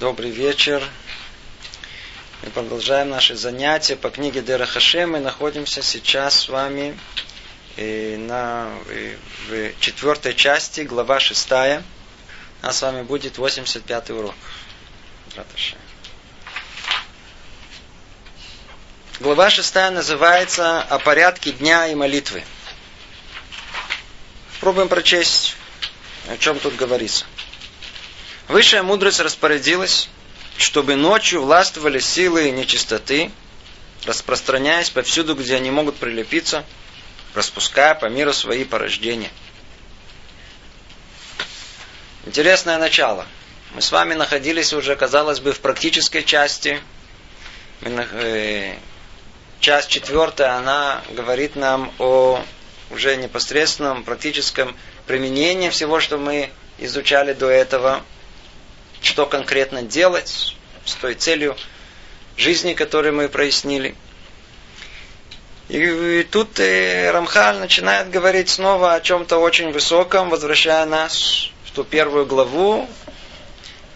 Добрый вечер. Мы продолжаем наши занятия по книге Дера. Мы находимся сейчас с вами э, на, э, в четвертой части, глава шестая. У нас с вами будет 85-й урок. Глава шестая называется «О порядке дня и молитвы». Пробуем прочесть, о чем тут говорится. Высшая мудрость распорядилась, чтобы ночью властвовали силы нечистоты, распространяясь повсюду, где они могут прилепиться, распуская по миру свои порождения. Интересное начало. Мы с вами находились уже, казалось бы, в практической части. Э, часть четвертая, она говорит нам о уже непосредственном практическом применении всего, что мы изучали до этого – что конкретно делать с той целью жизни, которую мы прояснили. И тут э, Рамхаль начинает говорить снова о чем-то очень высоком, возвращая нас в ту первую главу,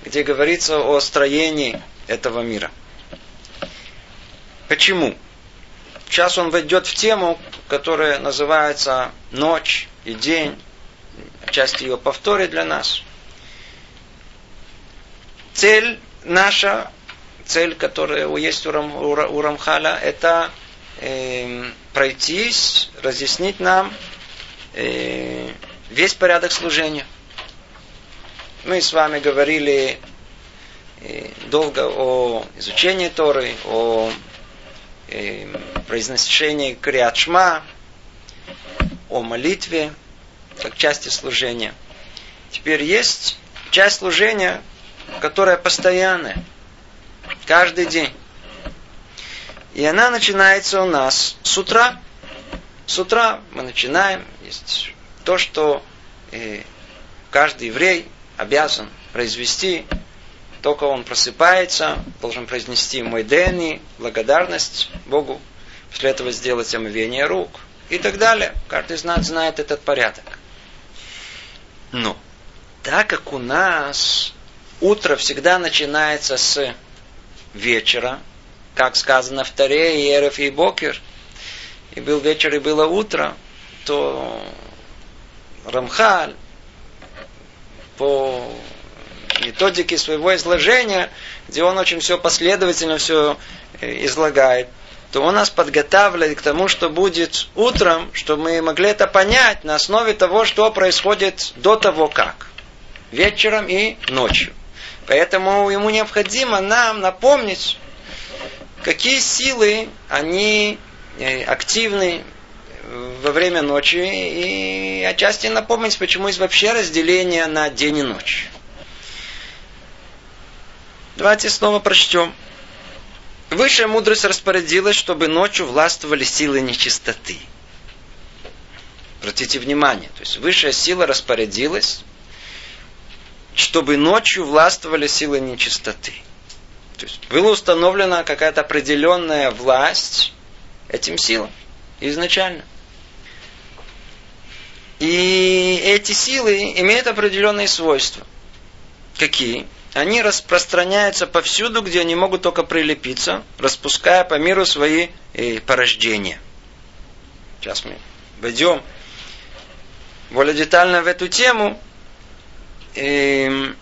где говорится о строении этого мира. Почему? Сейчас он войдет в тему, которая называется ночь и день. Часть ее повторит для нас – цель наша, цель, которая есть у, Рам, у Рамхаля, это э, пройтись, разъяснить нам э, весь порядок служения. Мы с вами говорили э, долго о изучении Торы, о э, произношении Криачма, о молитве, как части служения. Теперь есть часть служения, которая постоянная, каждый день. И она начинается у нас с утра. С утра мы начинаем. Есть то, что э, каждый еврей обязан произвести. Только он просыпается, должен произнести мой дени, благодарность Богу. После этого сделать омовение рук и так далее. Каждый нас знает этот порядок. Но так как у нас утро всегда начинается с вечера, как сказано в Таре, и Эреф и Бокер, и был вечер, и было утро, то Рамхаль по методике своего изложения, где он очень все последовательно все э, излагает, то он нас подготавливает к тому, что будет утром, чтобы мы могли это понять на основе того, что происходит до того как. Вечером и ночью. Поэтому ему необходимо нам напомнить, какие силы, они э, активны во время ночи, и отчасти напомнить, почему есть вообще разделение на день и ночь. Давайте снова прочтем. Высшая мудрость распорядилась, чтобы ночью властвовали силы нечистоты. Обратите внимание, то есть высшая сила распорядилась, чтобы ночью властвовали силы нечистоты. То есть была установлена какая-то определенная власть этим силам изначально. И эти силы имеют определенные свойства. Какие? Они распространяются повсюду, где они могут только прилепиться, распуская по миру свои э, порождения. Сейчас мы войдем более детально в эту тему, эм,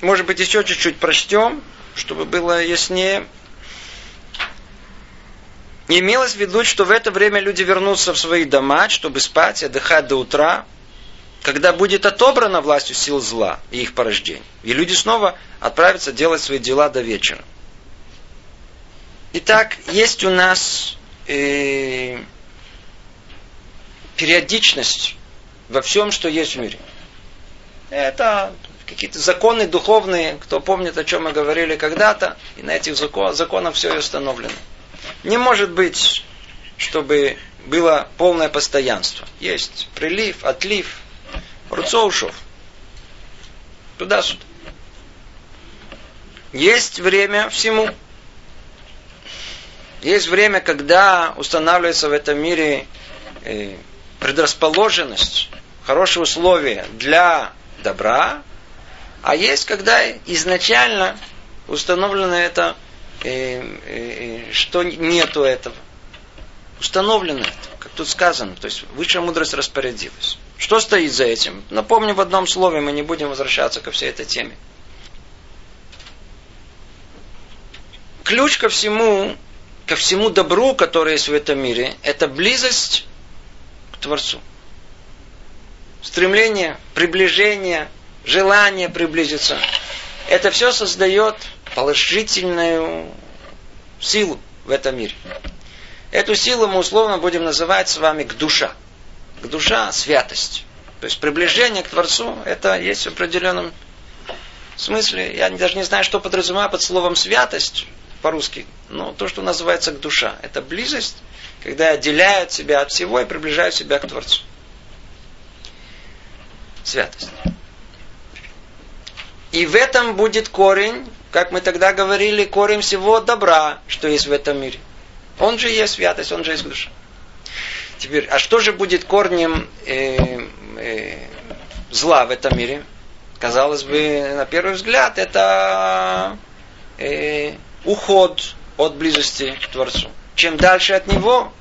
может быть, еще чуть-чуть прочтем, чтобы было яснее. Имелось в виду, что в это время люди вернутся в свои дома, чтобы спать отдыхать до утра, когда будет отобрана властью сил зла и их порождений. И люди снова отправятся делать свои дела до вечера. Итак, есть у нас э, периодичность во всем, что есть в мире. Это какие-то законы духовные, кто помнит, о чем мы говорили когда-то, и на этих законах все и установлено. Не может быть, чтобы было полное постоянство. Есть прилив, отлив, руцоушов. Туда-сюда. Есть время всему. Есть время, когда устанавливается в этом мире э, предрасположенность, хорошие условия для добра, А есть, когда изначально установлено это, э, э, что нету этого. Установлено это, как тут сказано. То есть высшая мудрость распорядилась. Что стоит за этим? Напомню в одном слове, мы не будем возвращаться ко всей этой теме. Ключ ко всему, ко всему добру, которое есть в этом мире, это близость к Творцу. Стремление, приближение, желание приблизиться. Это все создает положительную силу в этом мире. Эту силу мы условно будем называть с вами к душа. К душа – святость. То есть приближение к Творцу – это есть в определенном смысле. Я даже не знаю, что подразумеваю под словом святость по-русски. Но то, что называется к душа. Это близость, когда отделяют себя от всего и приближают себя к Творцу. Святость. И в этом будет корень, как мы тогда говорили, корень всего добра, что есть в этом мире. Он же есть святость, он же есть душа. Теперь, а что же будет корнем э, э, зла в этом мире? Казалось бы, на первый взгляд, это э, уход от близости к Творцу. Чем дальше от Него,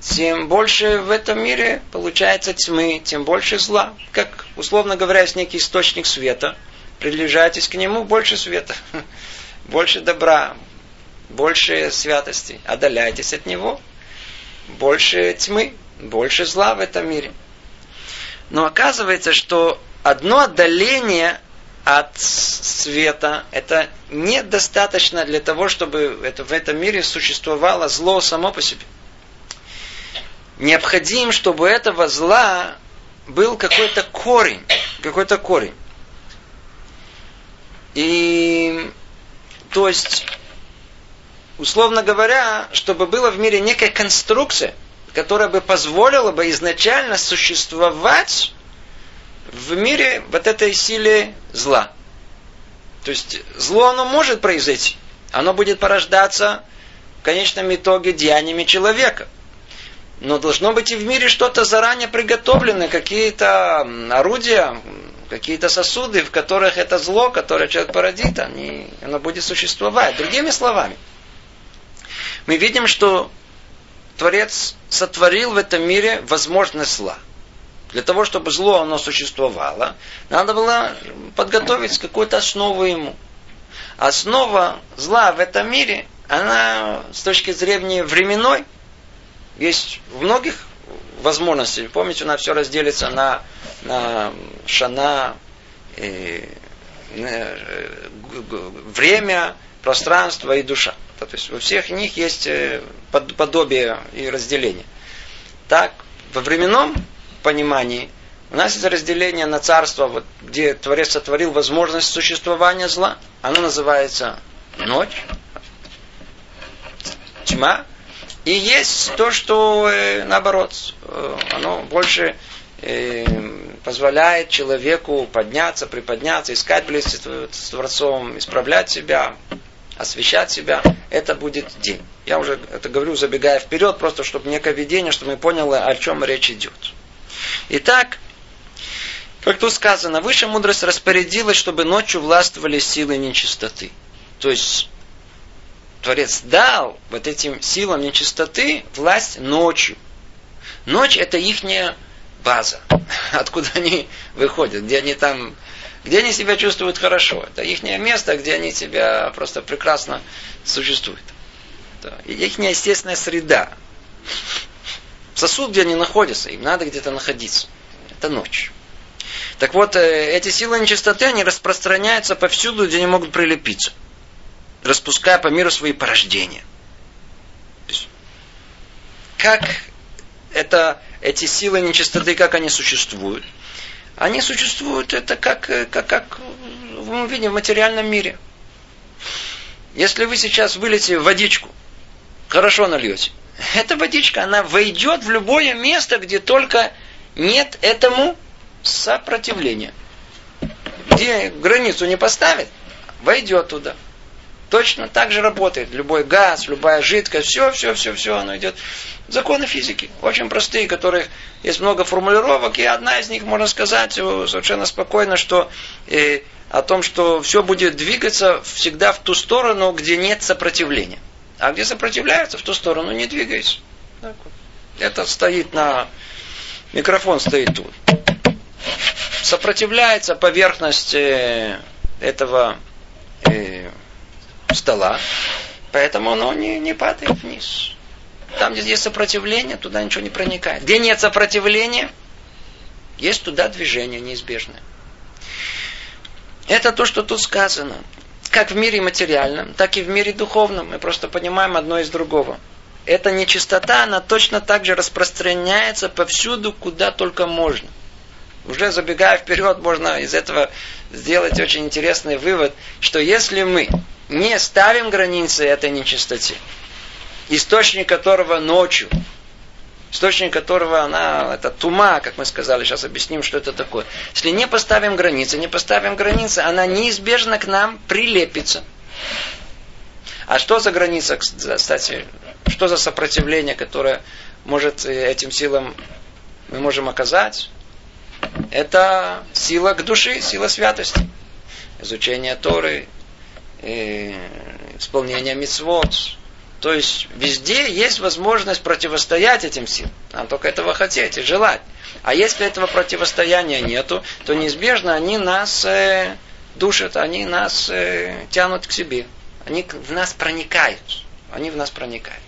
тем больше в этом мире получается тьмы, тем больше зла. Как, условно говоря, есть некий источник света. Приближайтесь к нему, больше света, больше добра, больше святости. Отдаляйтесь от него, больше тьмы, больше зла в этом мире. Но оказывается, что одно отдаление от света, это недостаточно для того, чтобы это, в этом мире существовало зло само по себе. Необходим, чтобы этого зла был какой-то корень. Какой-то корень. И то есть условно говоря, чтобы была в мире некая конструкция, которая бы позволила бы изначально существовать в мире вот этой силе зла. То есть зло оно может произойти. Оно будет порождаться в конечном итоге деяниями человека. Но должно быть и в мире что-то заранее приготовленное, какие-то орудия, какие-то сосуды, в которых это зло, которое человек породит, они, оно будет существовать. Другими словами, мы видим, что Творец сотворил в этом мире возможность зла. Для того, чтобы зло оно существовало, надо было подготовить какую-то основу ему. Основа зла в этом мире, она с точки зрения временной, есть в многих возможностей. Помните, у нас все разделится на, на шана, и, э, время, пространство и душа. То есть во всех них есть э, подобие и разделение. Так, во временном понимании у нас есть разделение на царство, вот, где Творец сотворил возможность существования зла. Оно называется ночь, тьма. И есть то, что э, наоборот, э, оно больше позволяет человеку подняться, приподняться, искать близость с Творцом, исправлять себя, освещать себя, это будет день. Я уже это говорю, забегая вперед, просто чтобы некое видение, чтобы мы поняли, о чем речь идет. Итак, как тут сказано, высшая мудрость распорядилась, чтобы ночью властвовали силы нечистоты. То есть, Творец дал вот этим силам нечистоты власть ночью. Ночь это ихняя база, откуда они выходят, где они там где они себя чувствуют хорошо. Это их место, где они себя просто прекрасно существуют. Это их естественная среда. Сосуд, где они находятся, им надо где-то находиться. Это ночь. Так вот, э, эти силы нечистоты, они распространяются повсюду, где они могут прилепиться. Распуская по миру свои порождения. Как это, эти силы нечистоты, как они существуют? они существуют это как, э, как, как мы видим в материальном мире. Если вы сейчас вылете водичку, хорошо нальете, эта водичка, она войдет в любое место, где только нет этому сопротивления. Где границу не поставит, войдет туда. Точно так же работает любой газ, любая жидкость, все, все, все, все, оно идет. Законы физики, очень простые, которых есть много формулировок, и одна из них, можно сказать совершенно спокойно, что э, о том, что все будет двигаться всегда в ту сторону, где нет сопротивления. А где сопротивляется, в ту сторону не двигается. Это стоит на... Микрофон стоит тут. Сопротивляется поверхность э, этого э, стола, поэтому оно не, не падает вниз. Там, где есть сопротивление, туда ничего не проникает. Где нет сопротивления, есть туда движение неизбежное. Это то, что тут сказано. Как в мире материальном, так и в мире духовном. Мы просто понимаем одно из другого. Эта нечистота, она точно так же распространяется повсюду, куда только можно. Уже забегая вперед, можно из этого сделать очень интересный вывод, что если мы не ставим границы этой нечистоте, источник которого ночью, источник которого она, это тума, как мы сказали, сейчас объясним, что это такое. Если не поставим границы, не поставим границы, она неизбежно к нам прилепится. А что за граница, кстати, что за сопротивление, которое может э, этим силам мы можем оказать? Это сила к души, сила святости. Изучение Торы, э, исполнение мицвод, то есть везде есть возможность противостоять этим силам. Нам только этого хотеть и желать. А если этого противостояния нету, то неизбежно они нас э, душат, они нас э, тянут к себе. Они в нас проникают. Они в нас проникают.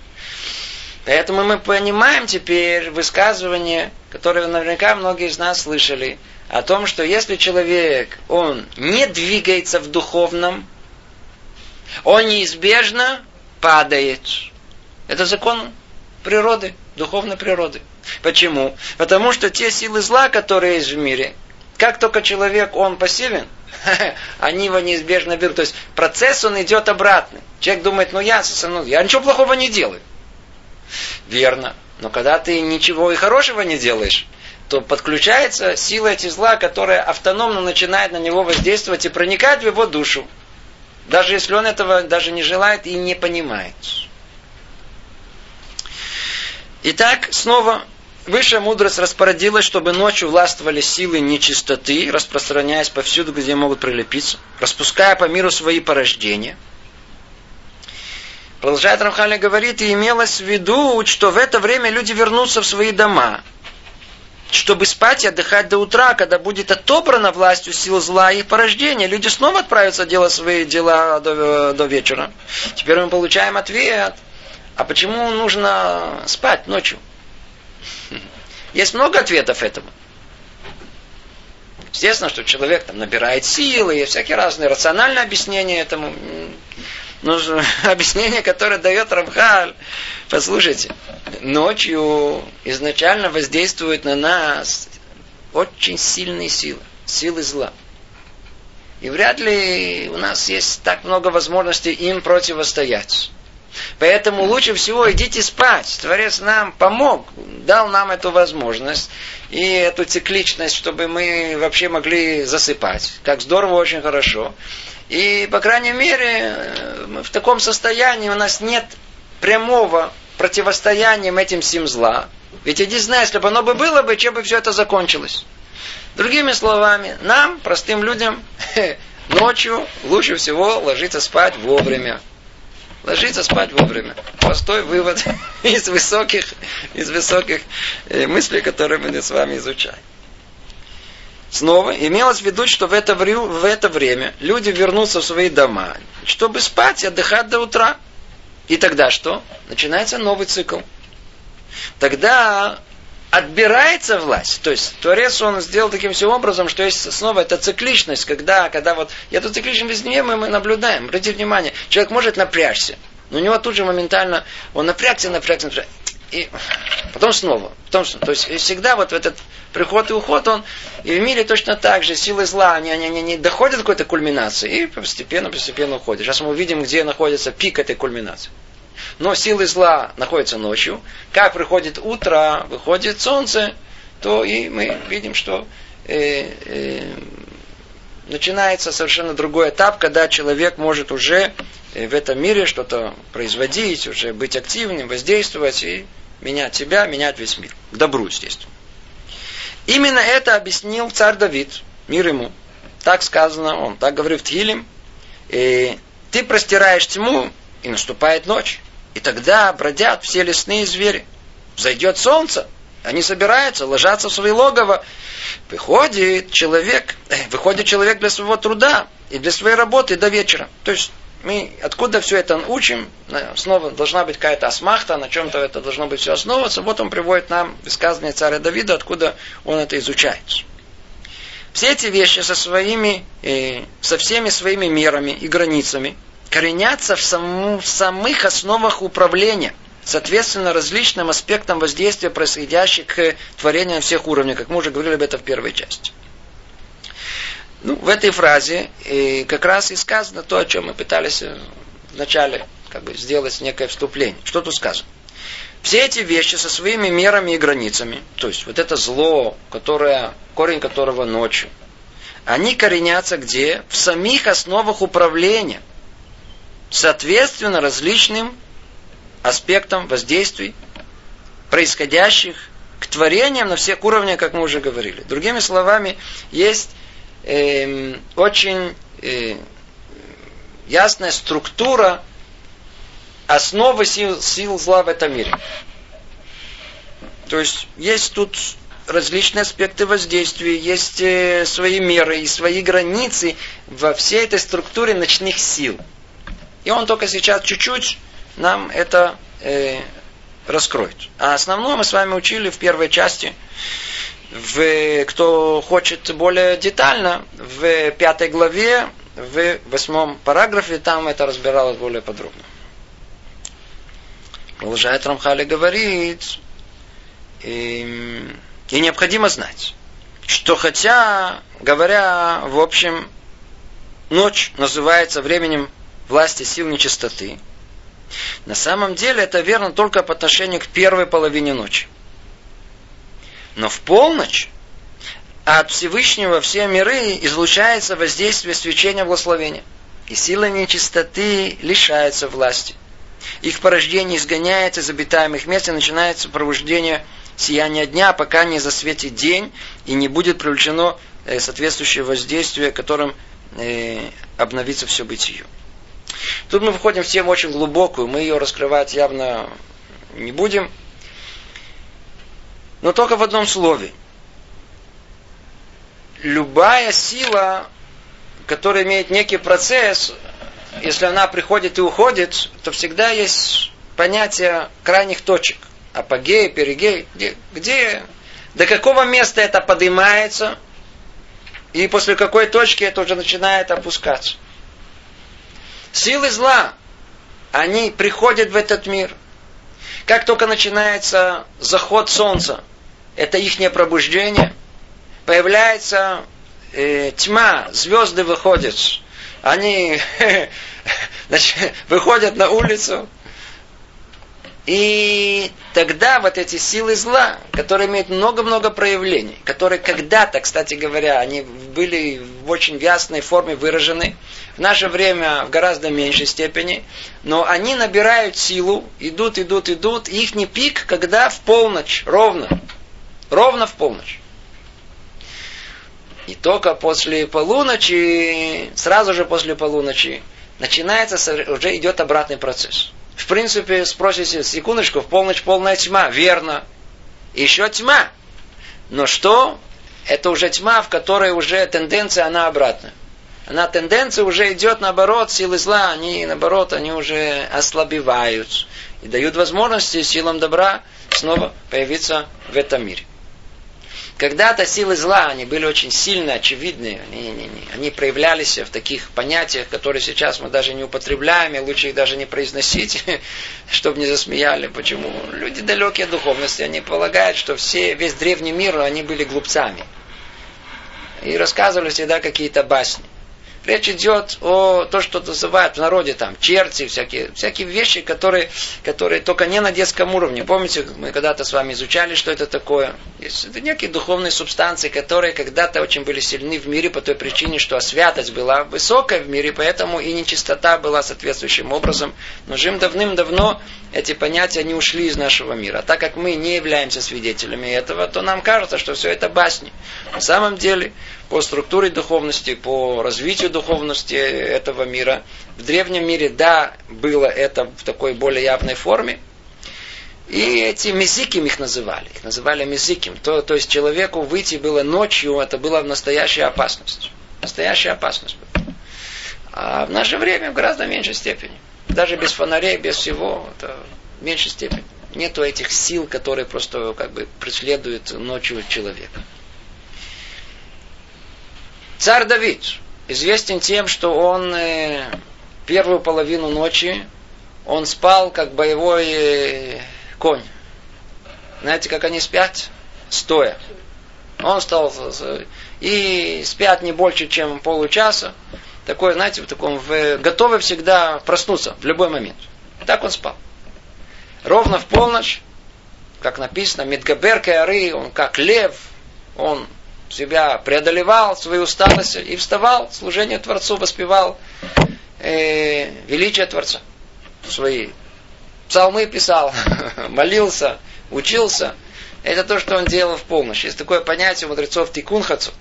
Поэтому мы понимаем теперь высказывание, которое наверняка многие из нас слышали, о том, что если человек, он не двигается в духовном, он неизбежно падает. Это закон природы, духовной природы. Почему? Потому что те силы зла, которые есть в мире, как только человек, он пассивен, они его неизбежно берут. То есть процесс, он идет обратный. Человек думает, ну я, ну, я ничего плохого не делаю. Верно. Но когда ты ничего и хорошего не делаешь, то подключается сила эти зла, которая автономно начинает на него воздействовать и проникать в его душу. Даже если он этого даже не желает и не понимает. Итак, снова Высшая мудрость распорядилась, чтобы ночью властвовали силы нечистоты, распространяясь повсюду, где могут прилепиться, распуская по миру свои порождения. Продолжает Рамхали говорит, и имелось в виду, что в это время люди вернутся в свои дома, чтобы спать и отдыхать до утра, когда будет отобрана властью сил зла и порождения. Люди снова отправятся делать свои дела до, до вечера. Теперь мы получаем ответ. А почему нужно спать ночью? Есть много ответов этому. Естественно, что человек там набирает силы, и всякие разные рациональные объяснения этому. Нужно объяснение, которое дает Рамхаль. Послушайте, ночью изначально воздействуют на нас очень сильные силы, силы зла. И вряд ли у нас есть так много возможностей им противостоять. Поэтому лучше всего идите спать. Творец нам помог, дал нам эту возможность и эту цикличность, чтобы мы вообще могли засыпать. Как здорово, очень хорошо. И, по крайней мере, мы в таком состоянии у нас нет прямого противостояния этим сим зла. Ведь иди знай, если бы оно бы было бы, чем бы все это закончилось. Другими словами, нам, простым людям, ночью лучше всего ложиться спать вовремя. Ложиться спать вовремя. Простой вывод из высоких, из высоких э, мыслей, которые мы с вами изучаем. Снова имелось в виду, что в это, в это время люди вернутся в свои дома, чтобы спать и отдыхать до утра. И тогда что? Начинается новый цикл. Тогда отбирается власть. То есть Творец он сделал таким всем образом, что есть снова эта цикличность, когда, когда вот эту цикличность везде мы, мы наблюдаем. Обратите внимание, человек может напрячься, но у него тут же моментально он напрягся, напрягся, напрягся. И потом снова. Потом, то есть всегда вот в этот приход и уход, он и в мире точно так же, силы зла, они, они, они не доходят до какой-то кульминации и постепенно, постепенно уходят. Сейчас мы увидим, где находится пик этой кульминации. Но силы зла находятся ночью. Как приходит утро, выходит солнце, то и мы видим, что э, э, начинается совершенно другой этап, когда человек может уже э, в этом мире что-то производить, уже быть активным, воздействовать и менять себя, менять весь мир. К добру, естественно. Именно это объяснил царь Давид, мир ему, так сказано, он так говорит Тхилим, и ты простираешь тьму, и наступает ночь. И тогда бродят все лесные звери. Зайдет солнце, они собираются, ложатся в свои логово. Выходит человек, э, выходит человек для своего труда и для своей работы до вечера. То есть мы откуда все это учим, снова должна быть какая-то асмахта, на чем-то это должно быть все основываться. Вот он приводит нам высказывание царя Давида, откуда он это изучает. Все эти вещи со своими, э, со всеми своими мерами и границами коренятся в, саму, в самых основах управления, соответственно различным аспектам воздействия, происходящих к творению всех уровнях, как мы уже говорили об этом в первой части. Ну, в этой фразе и как раз и сказано то, о чем мы пытались э, вначале как бы, сделать некое вступление. Что тут сказано? Все эти вещи со своими мерами и границами, то есть вот это зло, которое, корень которого ночью, они коренятся где? В самих основах управления, соответственно различным аспектам воздействий, происходящих к творениям на всех уровнях, как мы уже говорили. Другими словами, есть э, очень э, ясная структура основы сил, сил зла в этом мире. То есть есть тут различные аспекты воздействия, есть э, свои меры и свои границы во всей этой структуре ночных сил. И он только сейчас чуть-чуть нам это э, раскроет. А основное мы с вами учили в первой части. В, кто хочет более детально, в пятой главе, в восьмом параграфе, там это разбиралось более подробно. Продолжает Рамхали говорит, и, и необходимо знать, что хотя, говоря в общем, ночь называется временем власти сил нечистоты, на самом деле это верно только по отношению к первой половине ночи. Но в полночь от Всевышнего все миры излучается воздействие свечения благословения. И сила нечистоты лишается власти – их порождение изгоняется из обитаемых мест и начинается пробуждение сияния дня, пока не засветит день и не будет привлечено э, соответствующее воздействие, которым э, обновится все бытие. Тут мы выходим в тему очень глубокую, мы ее раскрывать явно не будем. Но только в одном слове. Любая сила, которая имеет некий процесс, если она приходит и уходит, то всегда есть понятие крайних точек. Апогей, перигей. Где, где, до какого места это поднимается, и после какой точки это уже начинает опускаться. Силы зла, они приходят в этот мир. Как только начинается заход солнца, это их пробуждение, появляется э, тьма, звезды выходят, они выходят на улицу, и тогда вот эти силы зла, которые имеют много-много проявлений, которые когда-то, кстати говоря, они были в очень ясной форме выражены, в наше время в гораздо меньшей степени, но они набирают силу, идут, идут, идут, и их не пик, когда в полночь, ровно, ровно в полночь. И только после полуночи, сразу же после полуночи, начинается, уже идет обратный процесс. В принципе, спросите, секундочку, в полночь полная тьма. Верно. Еще тьма. Но что? Это уже тьма, в которой уже тенденция, она обратная. Она тенденция уже идет наоборот, силы зла, они наоборот, они уже ослабевают. И дают возможности силам добра снова появиться в этом мире. Когда-то силы зла, они были очень сильно очевидны, они, они, они проявлялись в таких понятиях, которые сейчас мы даже не употребляем, и лучше их даже не произносить, чтобы не засмеяли. Почему? Люди далекие от духовности, они полагают, что все, весь древний мир, они были глупцами. И рассказывали всегда какие-то басни. Речь идет о том, что называют в народе там черти, всякие, всякие вещи, которые, которые только не на детском уровне. Помните, мы когда-то с вами изучали, что это такое? Есть это некие духовные субстанции, которые когда-то очень были сильны в мире по той причине, что святость была высокая в мире, поэтому и нечистота была соответствующим образом. Но жим давным-давно эти понятия не ушли из нашего мира. А так как мы не являемся свидетелями этого, то нам кажется, что все это басни. На самом деле, по структуре духовности, по развитию духовности этого мира, в древнем мире, да, было это в такой более явной форме, и эти мезиким их называли. Их называли мезиким. То, то есть человеку выйти было ночью, это была настоящая опасность. Настоящая опасность была. А в наше время в гораздо меньшей степени. Даже без фонарей, без всего, это в меньшей степени. Нету этих сил, которые просто как бы преследуют ночью человека. Царь Давид известен тем, что он э, первую половину ночи он спал как боевой э, конь. Знаете, как они спят? Стоя. Он стал и спят не больше, чем получаса. Такой, знаете, в таком, в, готовы всегда проснуться в любой момент. Так он спал. Ровно в полночь, как написано, Медгабер Каары, он как лев, он себя преодолевал, свою усталость и вставал, служение Творцу воспевал э, величие Творца. Свои псалмы писал, молился, учился. Это то, что он делал в полночь. Есть такое понятие у мудрецов тикун хацот.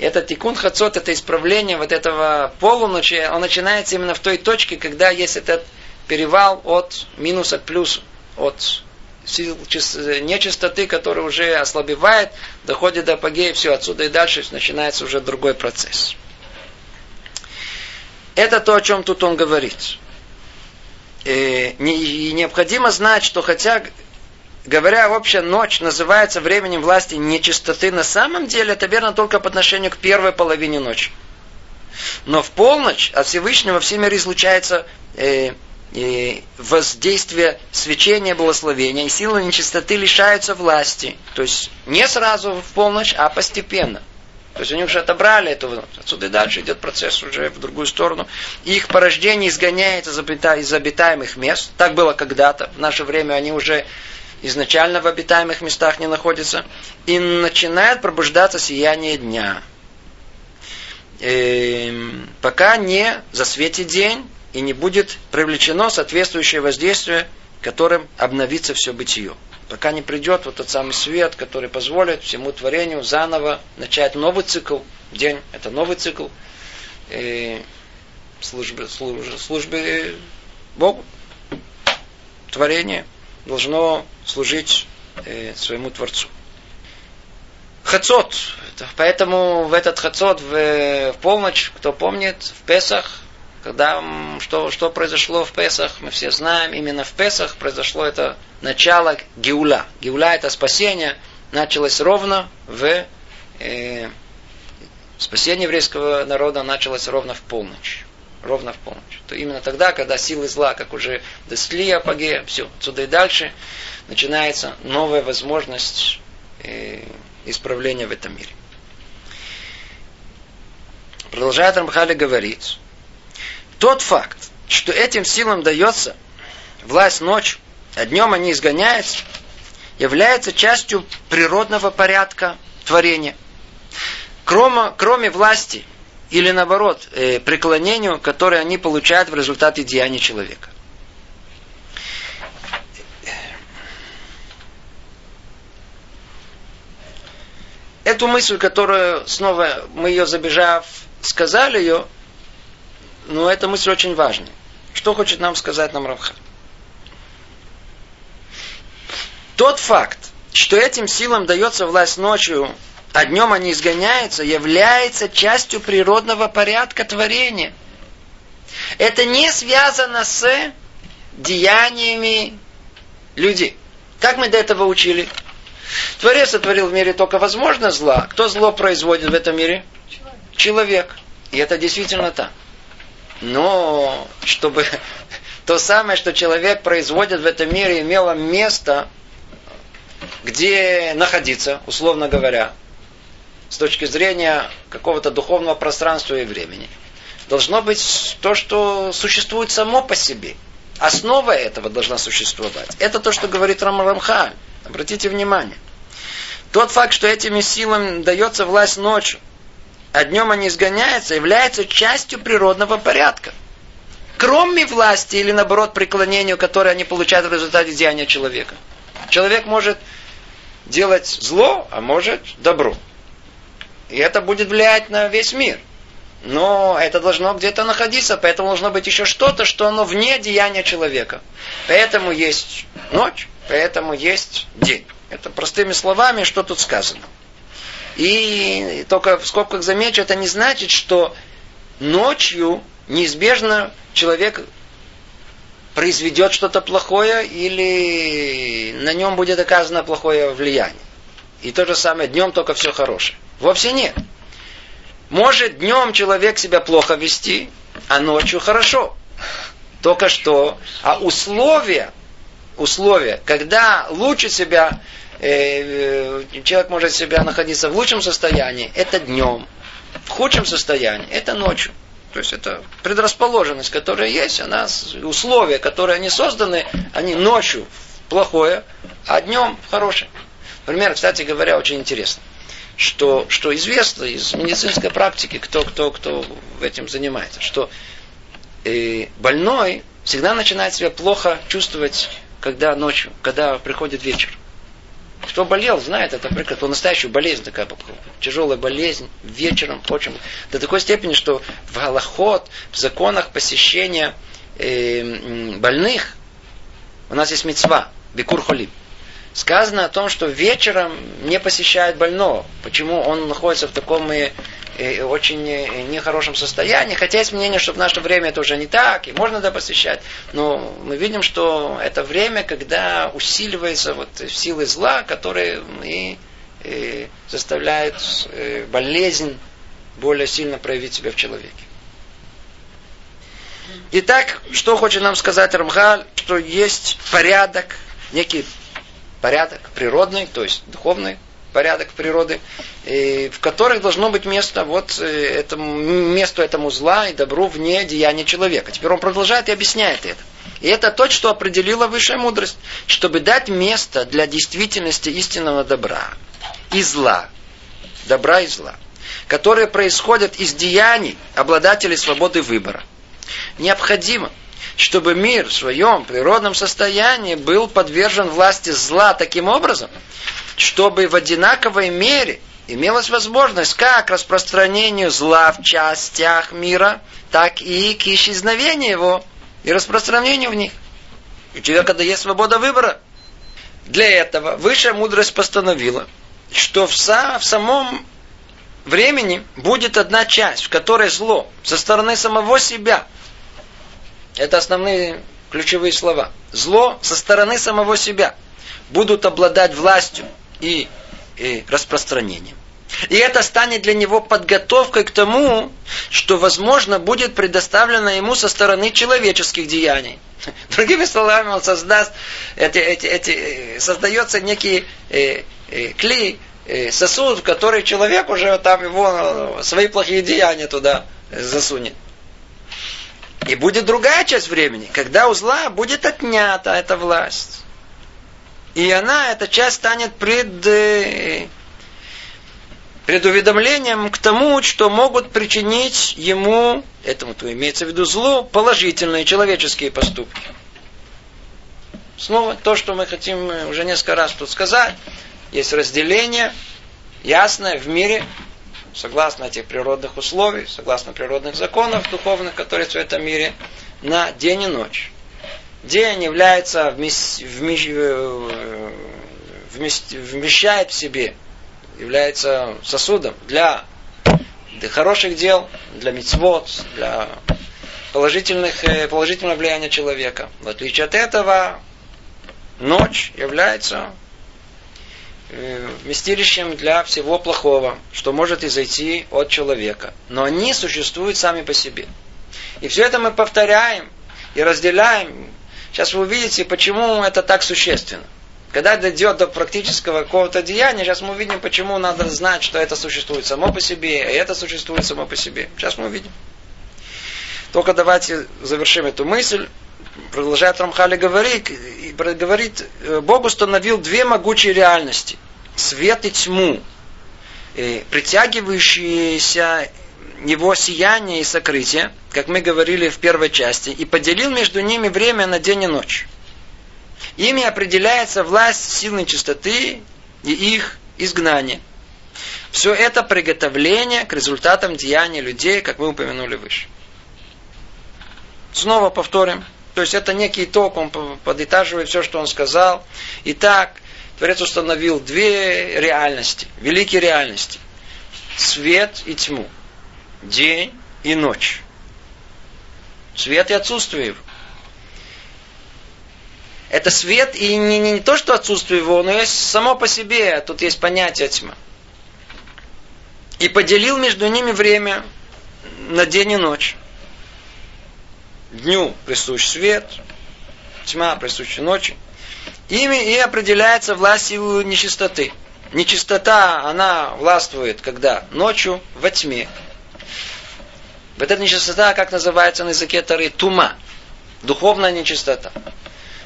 И этот тикун хацот, это исправление вот этого полуночи, он начинается именно в той точке, когда есть этот перевал от минуса к плюсу, от сил нечистоты, который уже ослабевает, доходит до апогея, все, отсюда и дальше начинается уже другой процесс. Это то, о чем тут он говорит. И необходимо знать, что хотя, говоря общая ночь называется временем власти нечистоты, на самом деле это верно только по отношению к первой половине ночи. Но в полночь от Всевышнего в всем излучается э, и воздействие свечения благословения, и силы нечистоты лишаются власти. То есть не сразу в полночь, а постепенно. То есть они уже отобрали эту Отсюда и дальше идет процесс уже в другую сторону. Их порождение изгоняется из обитаемых мест. Так было когда-то. В наше время они уже изначально в обитаемых местах не находятся. И начинает пробуждаться сияние дня. И эм, пока не засветит день, и не будет привлечено соответствующее воздействие, которым обновится все бытие. Пока не придет вот тот самый свет, который позволит всему творению заново начать новый цикл. День – это новый цикл и службы, службы, службы Богу. Творение должно служить э, своему Творцу. Хацот. Поэтому в этот хацот в, в полночь, кто помнит, в Песах когда, что, что произошло в Песах, мы все знаем, именно в Песах произошло это начало Геула. Геула это спасение, началось ровно в э, спасение еврейского народа началось ровно в полночь. Ровно в полночь. То именно тогда, когда силы зла, как уже достигли апогея, все, отсюда и дальше начинается новая возможность э, исправления в этом мире. Продолжает Рамхали говорить, тот факт, что этим силам дается власть ночью, а днем они изгоняются, является частью природного порядка творения. Кроме, кроме власти или наоборот э, преклонению, которое они получают в результате деяния человека. Эту мысль, которую снова мы ее забежав, сказали ее, но эта мысль очень важная. Что хочет нам сказать нам Равхан? Тот факт, что этим силам дается власть ночью, а днем они изгоняются, является частью природного порядка творения. Это не связано с деяниями людей. Как мы до этого учили? Творец сотворил в мире только возможно зла. Кто зло производит в этом мире? Человек. И это действительно так. Но чтобы то самое, что человек производит в этом мире, имело место, где находиться, условно говоря, с точки зрения какого-то духовного пространства и времени. должно быть то, что существует само по себе. Основа этого должна существовать. Это то, что говорит Рам. Обратите внимание. Тот факт, что этими силами дается власть ночью, а днем они изгоняются, является частью природного порядка. Кроме власти или наоборот преклонению, которое они получают в результате деяния человека. Человек может делать зло, а может добро. И это будет влиять на весь мир. Но это должно где-то находиться, поэтому должно быть еще что-то, что оно вне деяния человека. Поэтому есть ночь, поэтому есть день. Это простыми словами, что тут сказано. И только в скобках замечу, это не значит, что ночью неизбежно человек произведет что-то плохое или на нем будет оказано плохое влияние. И то же самое днем только все хорошее. Вовсе нет. Может днем человек себя плохо вести, а ночью хорошо. Только что, а условия, условия, когда лучше себя, э, э, человек может себя находиться в лучшем состоянии, это днем. В худшем состоянии, это ночью. То есть это предрасположенность, которая есть, она, условия, которые они созданы, они ночью плохое, а днем хорошее. Пример, кстати говоря, очень интересный что, что известно из медицинской практики, кто, кто, кто этим занимается, что э, больной всегда начинает себя плохо чувствовать, когда ночью, когда приходит вечер. Кто болел, знает это, например, настоящую болезнь такая, тяжелая болезнь, вечером, очень, до такой степени, что в Галахот, в законах посещения э, больных, у нас есть мецва, бикур холим сказано о том, что вечером не посещает больного. Почему он находится в таком и, и очень нехорошем состоянии. Хотя есть мнение, что в наше время это уже не так, и можно да посещать. Но мы видим, что это время, когда усиливается вот силы зла, которые и, и заставляют э, болезнь более сильно проявить себя в человеке. Итак, что хочет нам сказать Рамхаль, что есть порядок, некий порядок природный, то есть духовный порядок природы, в которых должно быть место вот э, этому, месту этому зла и добру вне деяния человека. Теперь он продолжает и объясняет это. И это то, что определила высшая мудрость, чтобы дать место для действительности истинного добра и зла, добра и зла, которые происходят из деяний обладателей свободы выбора. Необходимо, чтобы мир в своем природном состоянии был подвержен власти зла таким образом, чтобы в одинаковой мере имелась возможность как распространению зла в частях мира, так и к исчезновению его и распространению в них. У человека да есть свобода выбора. Для этого высшая мудрость постановила, что в, са, в самом времени будет одна часть, в которой зло со стороны самого себя – это основные ключевые слова. Зло со стороны самого себя будут обладать властью и, и распространением. И это станет для него подготовкой к тому, что, возможно, будет предоставлено ему со стороны человеческих деяний. Другими словами, он создаст, эти, эти, эти, создается некий э, э, клей, э, сосуд, в который человек уже там его свои плохие деяния туда засунет. И будет другая часть времени, когда у зла будет отнята эта власть. И она, эта часть, станет пред, э, предуведомлением к тому, что могут причинить ему, этому то имеется в виду зло, положительные человеческие поступки. Снова то, что мы хотим уже несколько раз тут сказать. Есть разделение ясное в мире согласно этих природных условий, согласно природных законов духовных, которые в этом мире, на день и ночь. День является вмещ, вмещ, вмещ, вмещает в себе, является сосудом для, для хороших дел, для мецвод, для положительных, э, положительного влияния человека. В отличие от этого, ночь является вместилищем для всего плохого, что может изойти от человека. Но они существуют сами по себе. И все это мы повторяем и разделяем. Сейчас вы увидите, почему это так существенно. Когда дойдет до практического какого-то деяния, сейчас мы увидим, почему надо знать, что это существует само по себе, и это существует само по себе. Сейчас мы увидим. Только давайте завершим эту мысль. Продолжает Рамхали говорить, говорит, Бог установил две могучие реальности. Свет и тьму, притягивающиеся его сияние и сокрытие, как мы говорили в первой части, и поделил между ними время на день и ночь. Ими определяется власть силы чистоты и их изгнание. Все это приготовление к результатам деяния людей, как мы упомянули выше. Снова повторим. То есть это некий итог, он подытаживает все, что он сказал. Итак, Творец установил две реальности, великие реальности. Свет и тьму. День и ночь. Свет и отсутствие его. Это свет и не, не, не то, что отсутствие его, но есть само по себе, тут есть понятие тьма. И поделил между ними время на день и ночь. Дню присущ свет, тьма присуща ночи. Ими и определяется власть силы нечистоты. Нечистота, она властвует, когда? Ночью во тьме. Вот эта нечистота, как называется на языке Тары, тума. Духовная нечистота.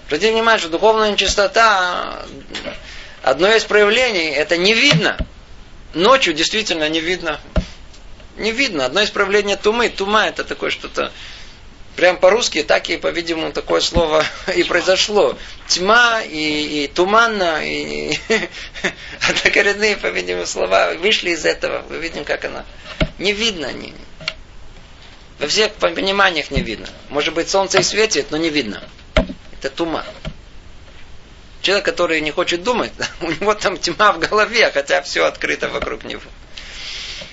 Обратите внимание, что духовная нечистота, одно из проявлений, это не видно. Ночью действительно не видно. Не видно. Одно из проявлений тумы. Тума это такое что-то Прям по-русски так и, по-видимому, такое слово и произошло. Тьма и, и туманно, и однокоренные, по-видимому, слова вышли из этого. Мы видим, как она. Не видно. Не, во всех пониманиях не видно. Может быть, солнце и светит, но не видно. Это туман. Человек, который не хочет думать, у него там тьма в голове, хотя все открыто вокруг него.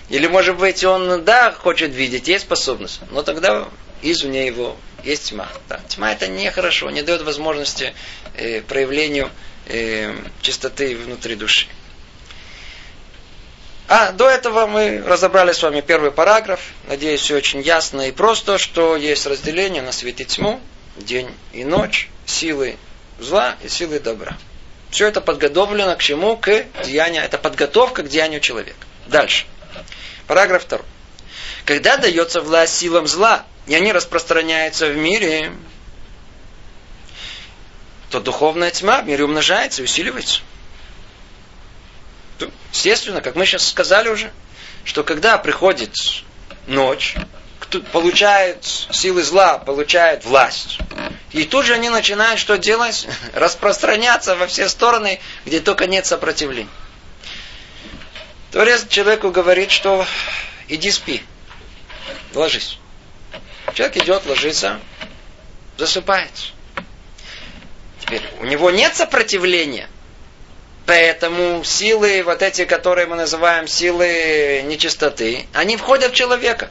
Или, может быть, он, да, хочет видеть, есть способность, но тогда извне его есть тьма. Да, тьма это нехорошо, не дает возможности э, проявлению э, чистоты внутри души. А до этого мы разобрали с вами первый параграф. Надеюсь, все очень ясно и просто, что есть разделение на свет и тьму, день и ночь, силы зла и силы добра. Все это подготовлено к чему? К деянию. Это подготовка к деянию человека. Дальше. Параграф 2. Когда дается власть силам зла, и они распространяются в мире, то духовная тьма в мире умножается и усиливается. Естественно, как мы сейчас сказали уже, что когда приходит ночь, получает силы зла, получает власть. И тут же они начинают что делать? Распространяться во все стороны, где только нет сопротивления. Творец человеку говорит, что иди спи, ложись. Человек идет, ложится, засыпает. Теперь у него нет сопротивления. Поэтому силы, вот эти, которые мы называем силы нечистоты, они входят в человека.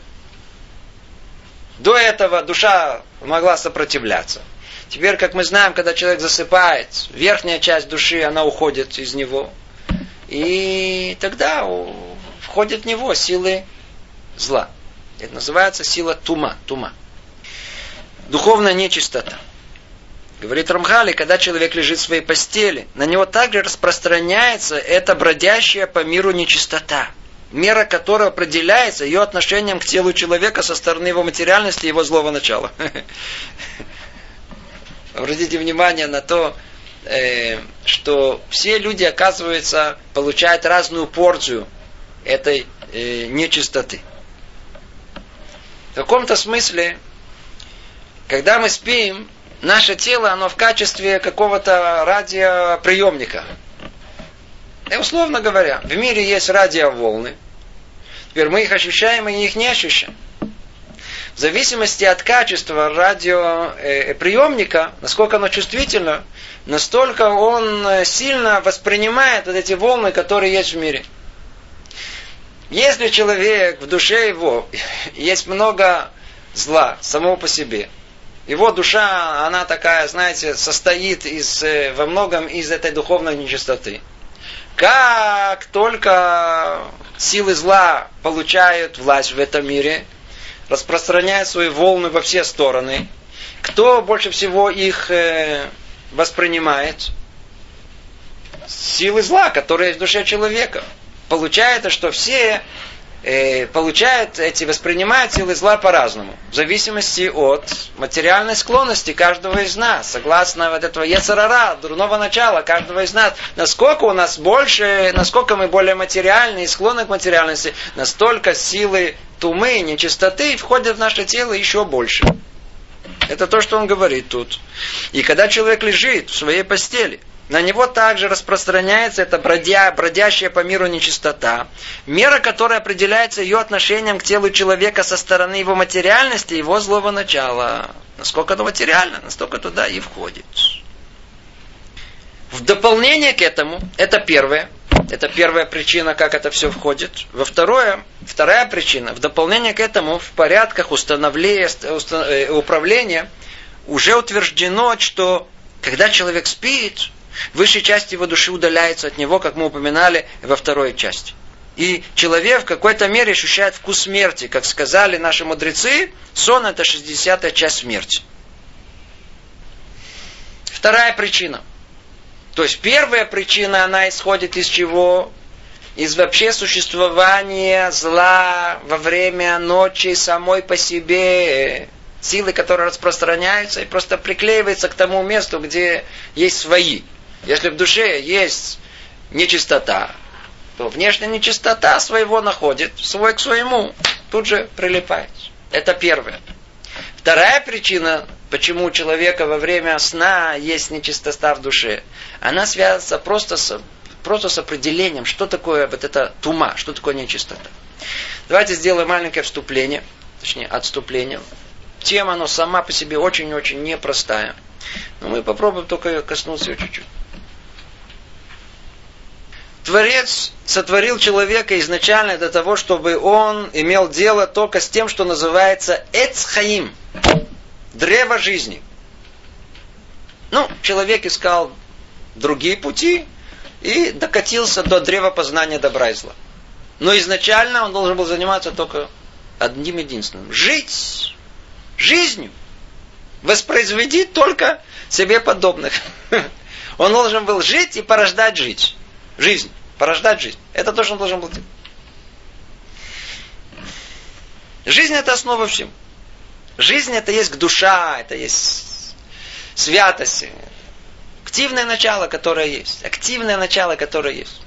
До этого душа могла сопротивляться. Теперь, как мы знаем, когда человек засыпает, верхняя часть души, она уходит из него. И тогда входят в него силы зла. Это называется сила тума. тума. Духовная нечистота. Говорит Рамхали, когда человек лежит в своей постели, на него также распространяется эта бродящая по миру нечистота мера которой определяется ее отношением к телу человека со стороны его материальности и его злого начала. Обратите внимание на то, э, что все люди, оказывается, получают разную порцию этой э, нечистоты. В каком-то смысле, когда мы спим, наше тело, оно в качестве какого-то радиоприемника – и условно говоря, в мире есть радиоволны. Теперь мы их ощущаем и их не ощущаем. В зависимости от качества радиоприемника, насколько оно чувствительно, настолько он сильно воспринимает вот эти волны, которые есть в мире. Если человек в душе его есть много зла самого по себе, его душа, она такая, знаете, состоит из, э, во многом из этой духовной нечистоты. Как только силы зла получают власть в этом мире, распространяют свои волны во все стороны, кто больше всего их э, воспринимает? Силы зла, которые есть в душе человека. Получается, что все э, получает эти, воспринимает силы зла по-разному. В зависимости от материальной склонности каждого из нас. Согласно вот этого яцерара, дурного начала каждого из нас. Насколько у нас больше, насколько мы более материальны и склонны к материальности, настолько силы тумы, нечистоты входят в наше тело еще больше. Это то, что он говорит тут. И когда человек лежит в своей постели, на него также распространяется эта бродя, бродящая по миру нечистота, мера которая определяется ее отношением к телу человека со стороны его материальности, его злого начала. Насколько это материально, настолько туда и входит. В дополнение к этому, это первое, это первая причина, как это все входит. Во второе, вторая причина, в дополнение к этому, в порядках установления, э, управления уже утверждено, что когда человек спит, Высшая часть его души удаляется от него, как мы упоминали во второй части. И человек в какой-то мере ощущает вкус смерти. Как сказали наши мудрецы, сон это 60-я часть смерти. Вторая причина. То есть первая причина, она исходит из чего? Из вообще существования зла во время ночи самой по себе. Силы, которые распространяются и просто приклеиваются к тому месту, где есть свои. Если в душе есть нечистота, то внешняя нечистота своего находит, свой к своему, тут же прилипает. Это первое. Вторая причина, почему у человека во время сна есть нечистота в душе, она связана просто с, просто с определением, что такое вот это тума, что такое нечистота. Давайте сделаем маленькое вступление, точнее отступление. Тема, она сама по себе очень-очень непростая. Но мы попробуем только коснуться ее чуть-чуть. Творец сотворил человека изначально для того, чтобы он имел дело только с тем, что называется Эцхаим, древо жизни. Ну, человек искал другие пути и докатился до древа познания добра и зла. Но изначально он должен был заниматься только одним единственным. Жить жизнью. Воспроизведи только себе подобных. Он должен был жить и порождать жить жизнь, порождать жизнь. Это то, что он должен был делать. Жизнь это основа всем. Жизнь это есть душа, это есть святость. Активное начало, которое есть. Активное начало, которое есть.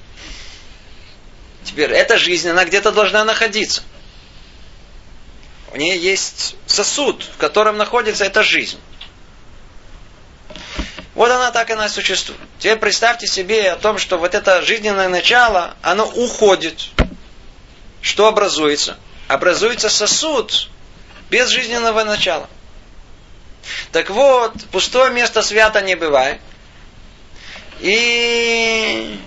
Теперь, эта жизнь, она где-то должна находиться. У нее есть сосуд, в котором находится эта жизнь. Вот она так она существует. Теперь представьте себе о том, что вот это жизненное начало, оно уходит. Что образуется? Образуется сосуд без жизненного начала. Так вот, пустое место свято не бывает. И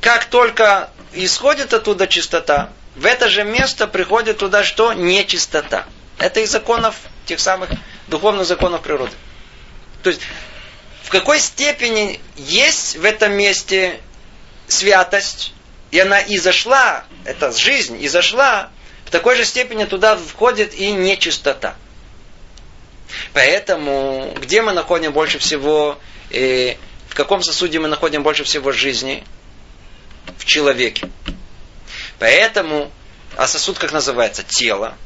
как только исходит оттуда чистота, в это же место приходит туда что? Нечистота. Это из законов, тех самых духовных законов природы. То есть, в какой степени есть в этом месте святость, и она и зашла, это жизнь, и зашла, в такой же степени туда входит и нечистота. Поэтому, где мы находим больше всего, э, в каком сосуде мы находим больше всего жизни? В человеке. Поэтому, а сосуд как называется? Тело.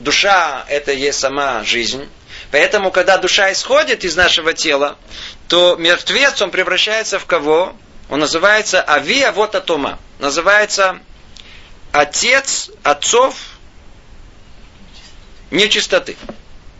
Душа это есть сама жизнь. Поэтому, когда душа исходит из нашего тела, то мертвец, он превращается в кого? Он называется Авия вот Атома. Называется отец отцов нечистоты.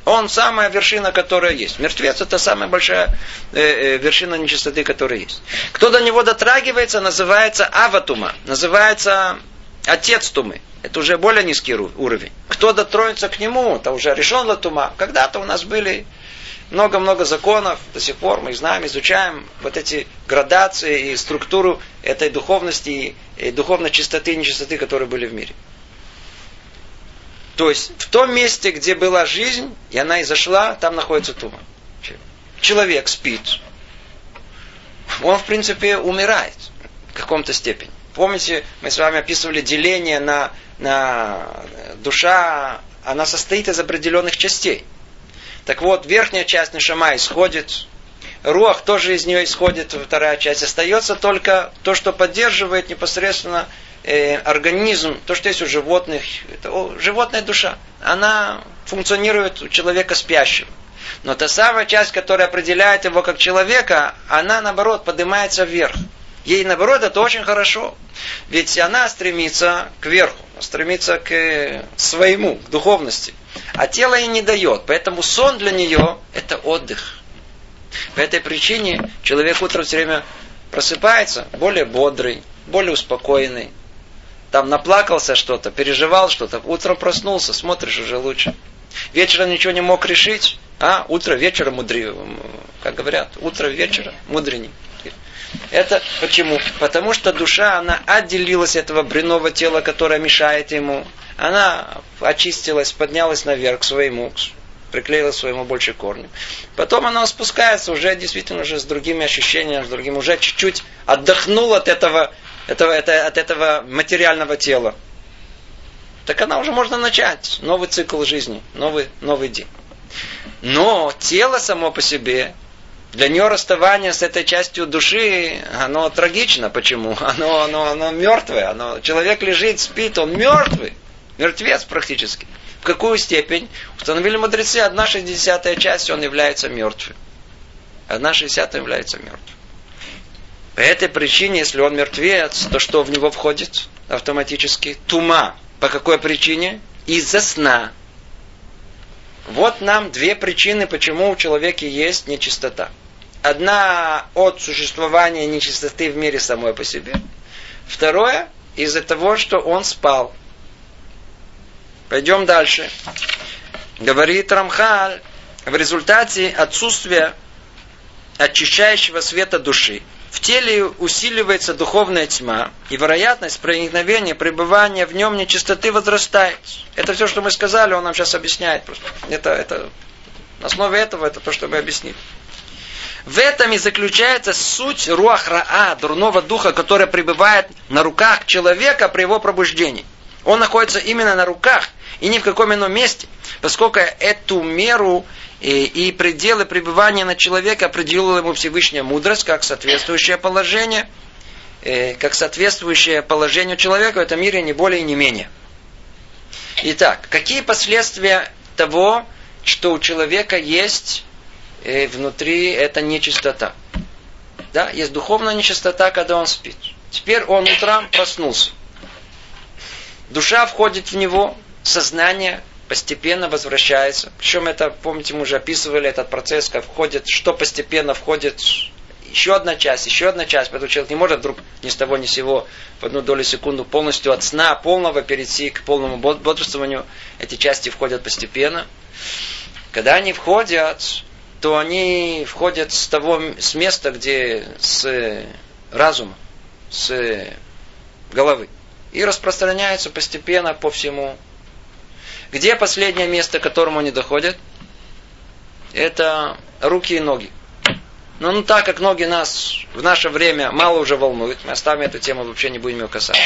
Он самая вершина, которая есть. Мертвец это самая большая э, э, вершина нечистоты, которая есть. Кто до него дотрагивается, называется Аватума. Называется отец Тумы. Это уже более низкий уровень. Кто дотронется к нему, это уже решен латума. Когда-то у нас были много-много законов, до сих пор мы знаем, изучаем вот эти градации и структуру этой духовности, и духовной чистоты и нечистоты, которые были в мире. То есть в том месте, где была жизнь, и она изошла, там находится тума. Человек спит. Он, в принципе, умирает в каком-то степени. Помните, мы с вами описывали деление на на душа, она состоит из определенных частей. Так вот, верхняя часть Нишама исходит, Руах тоже из нее исходит, вторая часть. Остается только то, что поддерживает непосредственно э, организм, то, что есть у животных, это о, животная душа, она функционирует у человека спящего. Но та самая часть, которая определяет его как человека, она, наоборот, поднимается вверх. Ей, наоборот, это очень хорошо. Ведь она стремится к верху, стремится к э, своему, к духовности. А тело ей не дает. Поэтому сон для нее – это отдых. По этой причине человек утром все время просыпается более бодрый, более успокоенный. Там наплакался что-то, переживал что-то, утром проснулся, смотришь уже лучше. Вечером ничего не мог решить, а утро вечера мудрее, как говорят, утро вечера мудреней. Это почему? Потому что душа, она отделилась от этого бренного тела, которое мешает ему. Она очистилась, поднялась наверх к своему, приклеила своему больше корню. Потом она спускается уже действительно уже с другими ощущениями, с другим, уже чуть-чуть отдохнул от этого, этого, это, от этого материального тела. Так она уже можно начать новый цикл жизни, новый, новый день. Но тело само по себе, для нее расставание с этой частью души, оно трагично. Почему? Оно, оно, оно мертвое. Оно, человек лежит, спит, он мертвый. Мертвец практически. В какую степень? Установили мудрецы, одна шестидесятая часть, он является мертвым. Одна шестидесятая является мертвым. По этой причине, если он мертвец, то что в него входит автоматически? Тума. По какой причине? Из-за сна. Вот нам две причины, почему у человека есть нечистота. Одна от существования нечистоты в мире самой по себе. Второе, из-за того, что он спал. Пойдем дальше. Говорит Рамхаль, в результате отсутствия очищающего света души, в теле усиливается духовная тьма, и вероятность проникновения, пребывания в нем нечистоты возрастает. Это все, что мы сказали, он нам сейчас объясняет просто. Это, это, на основе этого это то, что мы объяснили. В этом и заключается суть руахраа, дурного духа, который пребывает на руках человека при его пробуждении. Он находится именно на руках и ни в каком ином месте, поскольку эту меру и, и пределы пребывания на человека определила ему Всевышняя мудрость, как соответствующее положение, э, как соответствующее положению человека в этом мире не более и не менее. Итак, какие последствия того, что у человека есть э, внутри эта нечистота? Да, есть духовная нечистота, когда он спит. Теперь он утром проснулся. Душа входит в него, сознание постепенно возвращается. Причем это, помните, мы уже описывали этот процесс, как входит, что постепенно входит еще одна часть, еще одна часть. Поэтому человек не может вдруг ни с того ни с сего в одну долю секунду полностью от сна полного перейти к полному бодрствованию. Эти части входят постепенно. Когда они входят, то они входят с того с места, где с разума, с головы. И распространяются постепенно по всему где последнее место, к которому они доходят? Это руки и ноги. Но ну, так как ноги нас в наше время мало уже волнуют, мы оставим эту тему, вообще не будем ее касаться,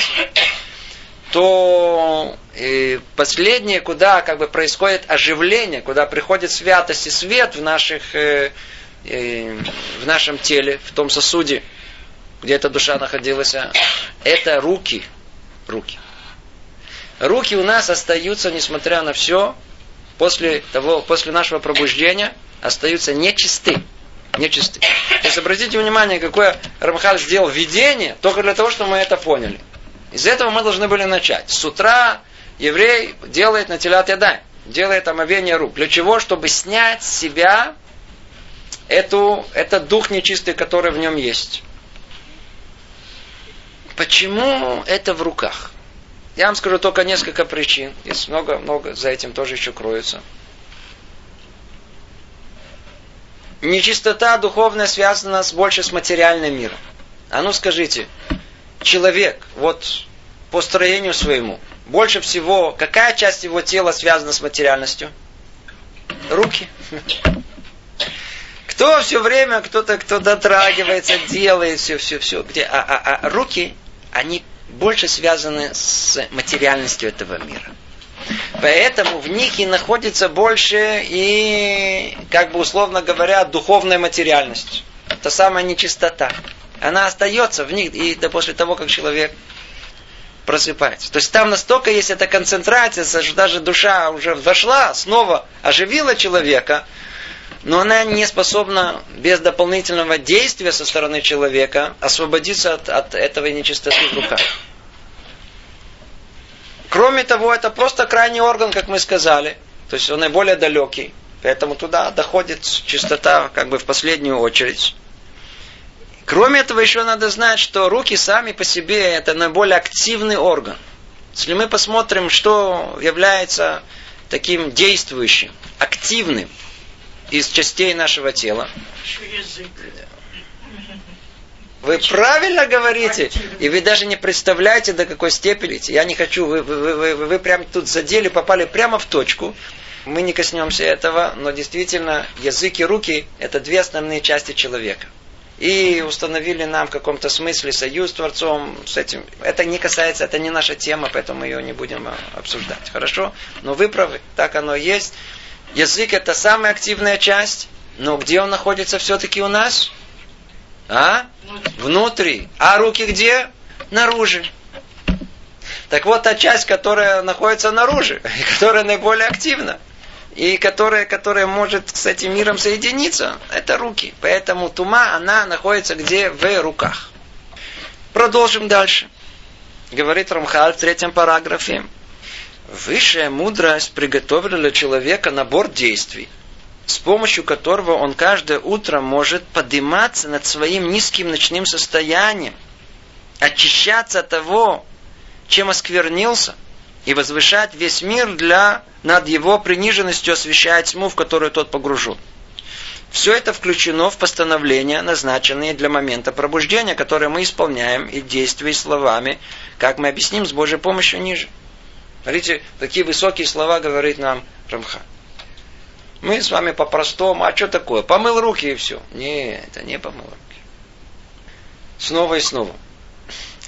то и последнее, куда как бы происходит оживление, куда приходит святость и свет в, наших, э, э, в нашем теле, в том сосуде, где эта душа находилась, это руки. Руки руки у нас остаются, несмотря на все, после, того, после нашего пробуждения, остаются нечисты. Нечисты. То есть обратите внимание, какое Рамхаль сделал видение, только для того, чтобы мы это поняли. Из этого мы должны были начать. С утра еврей делает на телят ядай, делает омовение рук. Для чего? Чтобы снять с себя эту, этот дух нечистый, который в нем есть. Почему это в руках? Я вам скажу только несколько причин. Есть много-много, за этим тоже еще кроется. Нечистота духовная связана с, больше с материальным миром. А ну скажите, человек, вот по строению своему, больше всего, какая часть его тела связана с материальностью? Руки. Кто все время, кто-то, кто дотрагивается, делает все, все, все. Где? А, а, а руки, они больше связаны с материальностью этого мира. Поэтому в них и находится больше и, как бы условно говоря, духовная материальность. Та самая нечистота. Она остается в них и да, после того, как человек просыпается. То есть там настолько есть эта концентрация, что даже душа уже вошла, снова оживила человека, но она не способна без дополнительного действия со стороны человека освободиться от, от этого нечистоты в руках. Кроме того, это просто крайний орган, как мы сказали. То есть он наиболее далекий. Поэтому туда доходит чистота как бы в последнюю очередь. Кроме этого, еще надо знать, что руки сами по себе это наиболее активный орган. Если мы посмотрим, что является таким действующим, активным из частей нашего тела. Вы правильно говорите, и вы даже не представляете, до какой степени. Я не хочу, вы, вы, вы, вы, прям тут задели, попали прямо в точку. Мы не коснемся этого, но действительно язык и руки – это две основные части человека. И установили нам в каком-то смысле союз с Творцом с этим. Это не касается, это не наша тема, поэтому мы ее не будем а, обсуждать. Хорошо? Но вы правы, так оно есть. Язык это самая активная часть, но где он находится все-таки у нас? А? Внутри. А руки где? Наружу. Так вот, та часть, которая находится наружу, которая наиболее активна, и которая, которая может с этим миром соединиться, это руки. Поэтому тума, она находится где? В руках. Продолжим дальше. Говорит Рамхаль в третьем параграфе. Высшая мудрость приготовила для человека набор действий, с помощью которого он каждое утро может подниматься над своим низким ночным состоянием, очищаться от того, чем осквернился, и возвышать весь мир для над его приниженностью освещая тьму, в которую тот погружен. Все это включено в постановления, назначенные для момента пробуждения, которые мы исполняем и действия словами, как мы объясним с Божьей помощью ниже. Смотрите, такие высокие слова говорит нам Рамха. Мы с вами по-простому, а что такое? Помыл руки и все. Не, это не помыл руки. Снова и снова.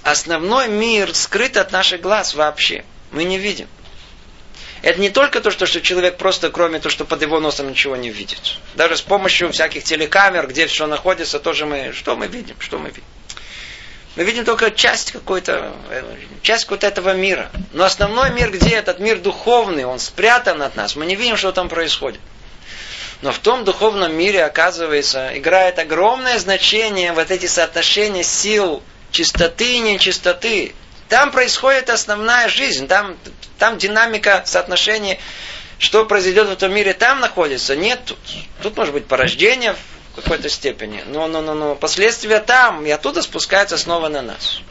Основной мир скрыт от наших глаз вообще. Мы не видим. Это не только то, что, что человек просто, кроме того, что под его носом ничего не видит. Даже с помощью всяких телекамер, где все находится, тоже мы, что мы видим, что мы видим. Мы видим только часть какой-то, часть какого-то этого мира. Но основной мир, где этот мир духовный, он спрятан от нас, мы не видим, что там происходит. Но в том духовном мире, оказывается, играет огромное значение вот эти соотношения сил чистоты и нечистоты. Там происходит основная жизнь, там, там динамика соотношений, что произойдет в этом мире, там находится. Нет, тут, тут может быть порождение в какой-то степени, но, но, но, но последствия там, и оттуда спускается снова на нас.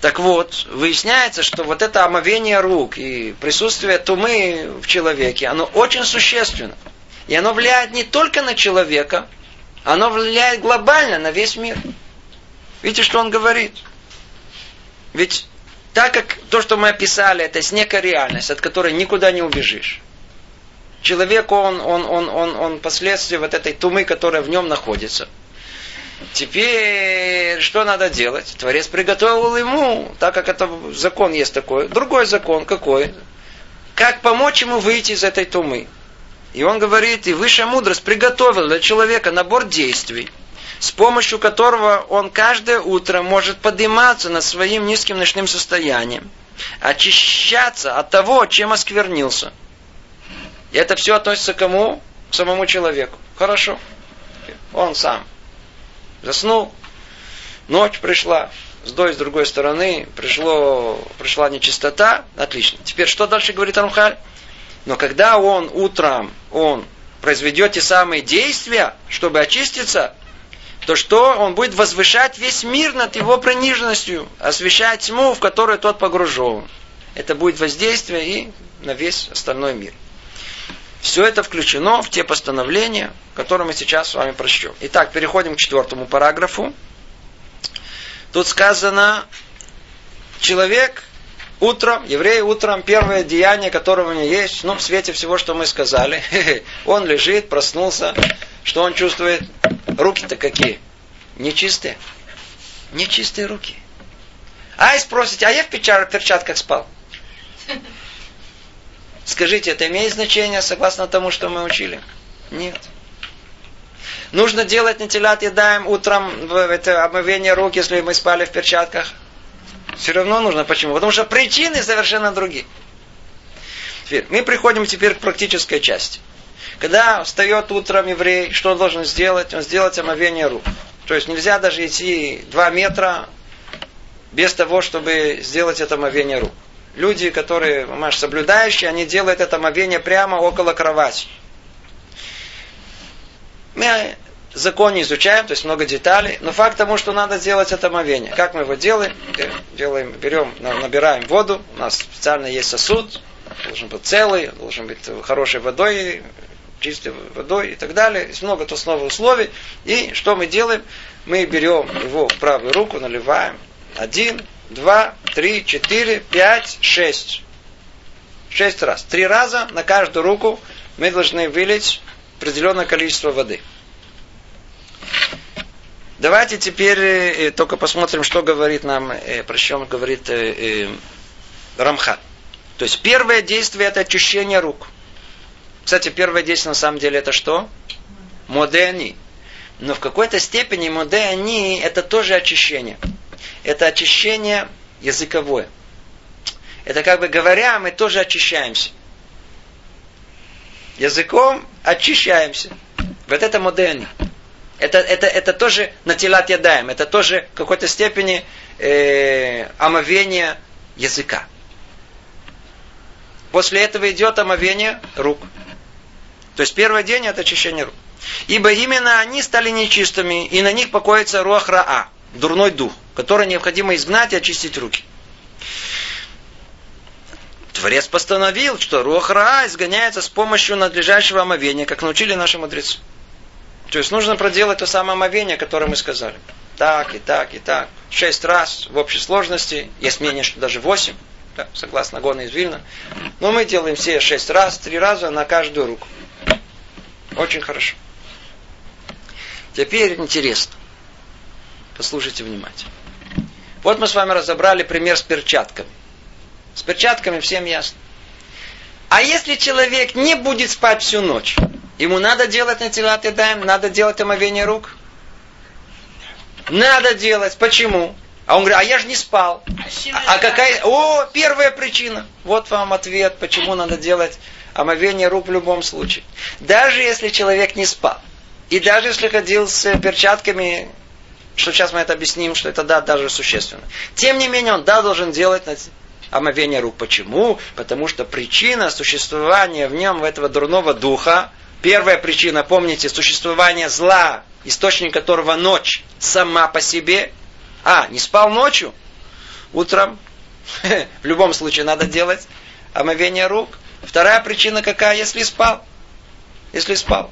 Так вот, выясняется, что вот это омовение рук и присутствие тумы в человеке, оно очень существенно. И оно влияет не только на человека, оно влияет глобально на весь мир. Видите, что он говорит? Ведь так как то, что мы описали, это есть некая реальность, от которой никуда не убежишь. Человек, он, он, он, он, он последствия вот этой тумы, которая в нем находится. Теперь что надо делать? Творец приготовил ему, так как это закон есть такой, другой закон какой? Как помочь ему выйти из этой тумы? И он говорит, и высшая мудрость приготовила для человека набор действий, с помощью которого он каждое утро может подниматься над своим низким ночным состоянием, очищаться от того, чем осквернился. И это все относится к кому? К самому человеку. Хорошо. Он сам. Заснул. Ночь пришла. С той, с другой стороны пришло, пришла нечистота. Отлично. Теперь что дальше говорит Рамхаль? Но когда он утром, он произведет те самые действия, чтобы очиститься, то что он будет возвышать весь мир над его прониженностью, освещать тьму, в которую тот погружен. Это будет воздействие и на весь остальной мир. Все это включено в те постановления, которые мы сейчас с вами прочтем. Итак, переходим к четвертому параграфу. Тут сказано, человек утром, еврей утром, первое деяние, которое у него есть, ну, в свете всего, что мы сказали, он лежит, проснулся, что он чувствует? Руки-то какие? Нечистые. Нечистые руки. А и спросите, а я в перчатках спал? Скажите, это имеет значение согласно тому, что мы учили? Нет. Нужно делать нетилят едаем утром в это омовение рук, если мы спали в перчатках? Все равно нужно. Почему? Потому что причины совершенно другие. Теперь, мы приходим теперь к практической части. Когда встает утром еврей, что он должен сделать? Он сделать омовение рук. То есть нельзя даже идти два метра без того, чтобы сделать это омовение рук. Люди, которые, маш, соблюдающие, они делают это омовение прямо около кровати. Мы закон не изучаем, то есть много деталей, но факт тому, что надо сделать это омовение. Как мы его делаем? Делаем, берем, набираем воду, у нас специально есть сосуд, должен быть целый, должен быть хорошей водой, чистой водой и так далее. Есть много то снова условий. И что мы делаем? Мы берем его в правую руку, наливаем. Один, два, три, четыре, пять, шесть. Шесть раз. Три раза на каждую руку мы должны вылить определенное количество воды. Давайте теперь э, только посмотрим, что говорит нам, э, про что говорит э, э, Рамха. То есть первое действие это очищение рук. Кстати, первое действие на самом деле это что? Модеани. Но в какой-то степени модеани это тоже очищение. Это очищение языковое. Это как бы говоря, мы тоже очищаемся. Языком очищаемся. Вот это модерни. Это, это, это тоже натилат ядаем. Это тоже в какой-то степени э, омовение языка. После этого идет омовение рук. То есть первый день это очищение рук. Ибо именно они стали нечистыми, и на них покоится руах раа, дурной дух, который необходимо изгнать и очистить руки. Творец постановил, что руах раа изгоняется с помощью надлежащего омовения, как научили наши мудрецы. То есть нужно проделать то самое омовение, которое мы сказали. Так, и так, и так. Шесть раз в общей сложности. Есть мнение, что даже восемь согласно Гона из Вильна. Но мы делаем все шесть раз, три раза на каждую руку. Очень хорошо. Теперь интересно. Послушайте внимательно. Вот мы с вами разобрали пример с перчатками. С перчатками всем ясно. А если человек не будет спать всю ночь, ему надо делать натилат и даем, надо делать омовение рук? Надо делать. Почему? А он говорит, а я же не спал. А, а какая... О, первая причина. Вот вам ответ, почему надо делать омовение рук в любом случае. Даже если человек не спал. И даже если ходил с перчатками, что сейчас мы это объясним, что это да, даже существенно. Тем не менее, он да должен делать омовение рук. Почему? Потому что причина существования в нем этого дурного духа, первая причина, помните, существование зла, источник которого ночь сама по себе, а, не спал ночью? Утром? В любом случае надо делать омовение рук. Вторая причина какая? Если спал. Если спал.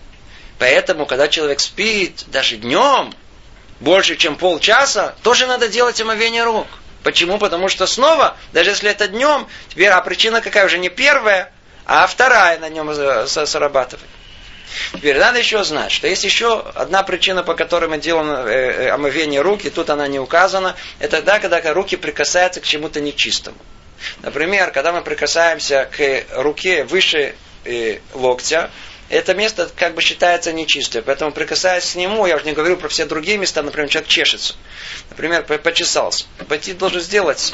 Поэтому, когда человек спит, даже днем, больше, чем полчаса, тоже надо делать омовение рук. Почему? Потому что снова, даже если это днем, теперь, а причина какая уже не первая, а вторая на нем срабатывает. Теперь надо еще знать, что есть еще одна причина, по которой мы делаем э, э, омовение рук, и тут она не указана. Это тогда, когда руки прикасаются к чему-то нечистому. Например, когда мы прикасаемся к руке выше э, локтя, это место как бы считается нечистым. Поэтому прикасаясь к нему, я уже не говорю про все другие места, например, человек чешется. Например, почесался. Пойти должен сделать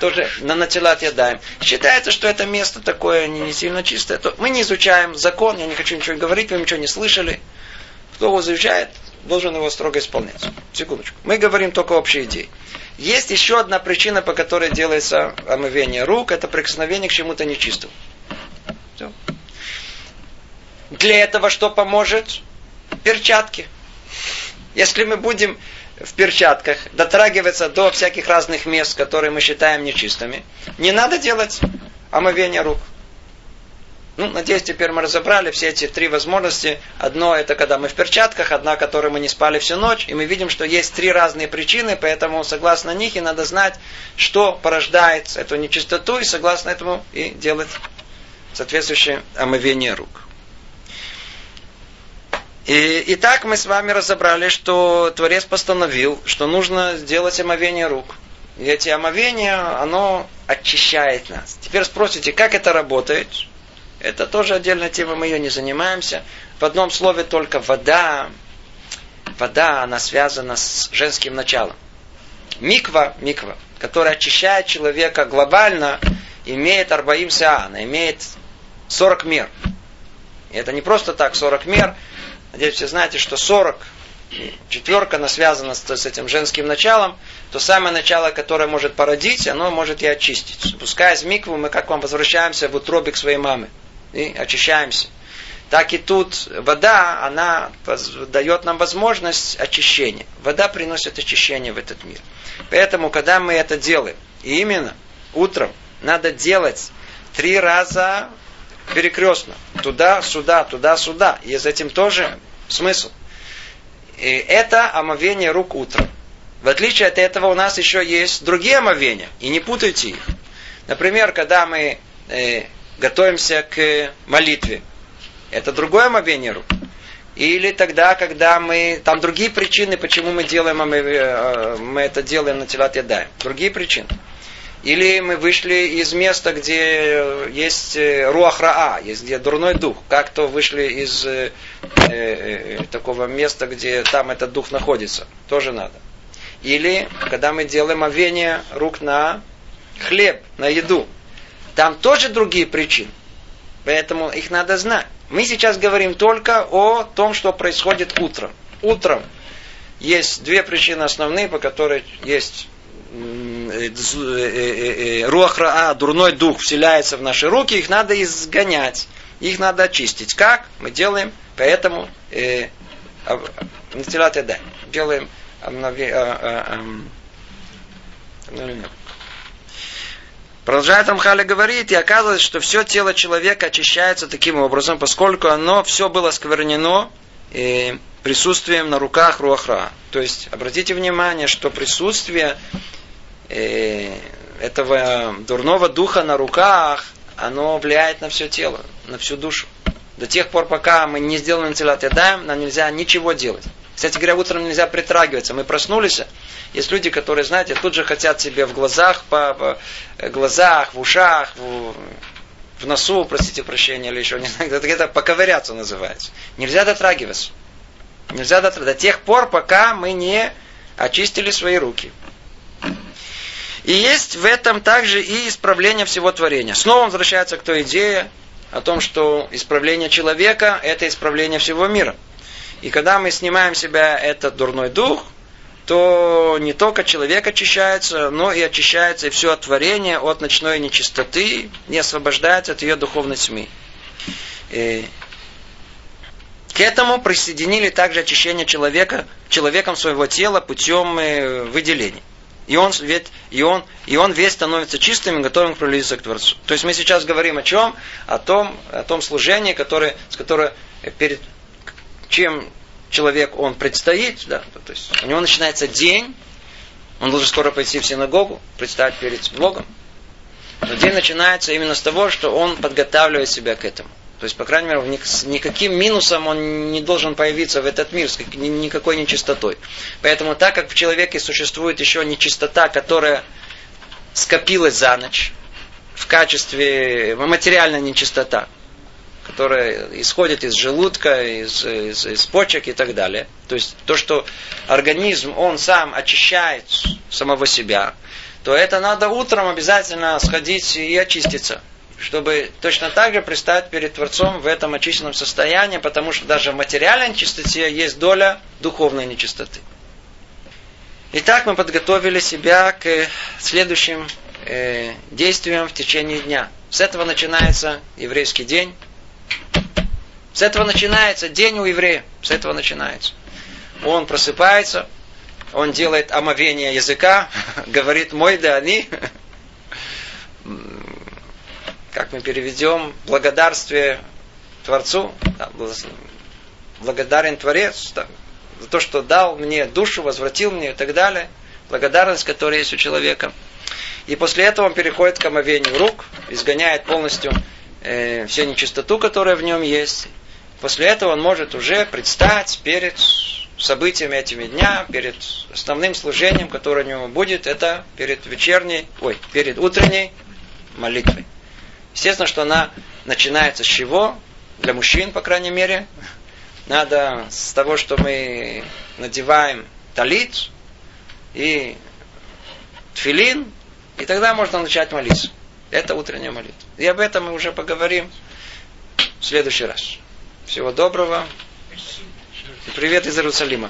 тоже на натилат ядаем. Считается, что это место такое не, не сильно чистое. То мы не изучаем закон, я не хочу ничего говорить, вы ничего не слышали. Кто его изучает, должен его строго исполнять. Секундочку. Мы говорим только общие идеи. Есть еще одна причина, по которой делается омывение рук, это прикосновение к чему-то нечистому. Все. Для этого что поможет? Перчатки. Если мы будем в перчатках дотрагиваться до всяких разных мест, которые мы считаем нечистыми, не надо делать омовение рук. Ну, надеюсь, теперь мы разобрали все эти три возможности. Одно это когда мы в перчатках, одна, которой мы не спали всю ночь. И мы видим, что есть три разные причины, поэтому согласно них и надо знать, что порождает эту нечистоту, и согласно этому и делать соответствующее омовение рук. И, и так мы с вами разобрали, что Творец постановил, что нужно сделать омовение рук. И эти омовения, оно очищает нас. Теперь спросите, как это работает? Это тоже отдельная тема, мы ее не занимаемся. В одном слове только вода. Вода, она связана с женским началом. миква, миква, которая очищает человека глобально, имеет арбаим сеана, имеет 40 мер. И это не просто так 40 мер. Надеюсь, все знаете, что 40 четверка, она связана с, с этим женским началом, то самое начало, которое может породить, оно может и очистить. Спускаясь в микву, мы как вам возвращаемся в утробе к своей маме и очищаемся. Так и тут вода, она дает нам возможность очищения. Вода приносит очищение в этот мир. Поэтому, когда мы это делаем, и именно утром надо делать три раза перекрестно. Туда, сюда, туда, сюда. И с этим тоже смысл. И это омовение рук утром. В отличие от этого у нас еще есть другие омовения. И не путайте их. Например, когда мы э, готовимся к молитве. Это другое омовение рук. Или тогда, когда мы... Там другие причины, почему мы делаем, мы, э, мы это делаем на телат ядаем. Другие причины. Или мы вышли из места, где есть э, руахраа, есть где дурной дух. Как то вышли из э, э, такого места, где там этот дух находится. Тоже надо. Или когда мы делаем овение рук на хлеб, на еду. Там тоже другие причины. Поэтому их надо знать. Мы сейчас говорим только о том, что происходит утром. Утром есть две причины основные, по которой есть Э, э, э, руахраа, дурной дух вселяется в наши руки, их надо изгонять, их надо очистить. Как? Мы делаем, поэтому э, делаем Продолжает Рамхали говорит, и оказывается, что все тело человека очищается таким образом, поскольку оно все было сквернено э, присутствием на руках Руахра. То есть, обратите внимание, что присутствие э, этого дурного духа на руках, оно влияет на все тело, на всю душу. До тех пор, пока мы не сделаем целят нам нельзя ничего делать. Кстати говоря, утром нельзя притрагиваться. Мы проснулись, есть люди, которые, знаете, тут же хотят себе в глазах, по, по э, глазах, в ушах, в, в носу, простите прощения, или еще не знаю, это, поковыряться называется. Нельзя дотрагиваться. Нельзя дотрагиваться до тех пор, пока мы не очистили свои руки. И есть в этом также и исправление всего творения. Снова возвращается к той идее о том, что исправление человека – это исправление всего мира. И когда мы снимаем себя этот дурной дух, то не только человек очищается, но и очищается и все творение от ночной нечистоты, не освобождается от ее духовной тьмы. И к этому присоединили также очищение человека, человеком своего тела путем э, выделения. И он, ведь, и, он, и он весь становится чистым и готовым к пролиться к Творцу. То есть мы сейчас говорим о чем? О том, о том служении, которое, с которое перед чем человек он предстоит, да, то есть у него начинается день, он должен скоро пойти в синагогу, предстать перед Богом. Но день начинается именно с того, что он подготавливает себя к этому. То есть, по крайней мере, никаким минусом он не должен появиться в этот мир, с никакой нечистотой. Поэтому, так как в человеке существует еще нечистота, которая скопилась за ночь, в качестве материальной нечистота, которая исходит из желудка, из, из, из почек и так далее. То есть то, что организм, он сам очищает самого себя, то это надо утром обязательно сходить и очиститься чтобы точно так же предстать перед Творцом в этом очищенном состоянии, потому что даже в материальной нечистоте есть доля духовной нечистоты. Итак, мы подготовили себя к следующим э, действиям в течение дня. С этого начинается еврейский день. С этого начинается день у еврея. С этого начинается. Он просыпается, он делает омовение языка, говорит «мой да они», как мы переведем, благодарствие Творцу, да, благодарен Творец за то, что дал мне душу, возвратил мне и так далее. Благодарность, которая есть у человека. И после этого он переходит к омовению рук, изгоняет полностью э, всю нечистоту, которая в нем есть. После этого он может уже предстать перед событиями этими дня, перед основным служением, которое у него будет, это перед вечерней, ой, перед утренней молитвой. Естественно, что она начинается с чего? Для мужчин, по крайней мере. Надо с того, что мы надеваем талит и тфилин, и тогда можно начать молиться. Это утренняя молитва. И об этом мы уже поговорим в следующий раз. Всего доброго. И привет из Иерусалима.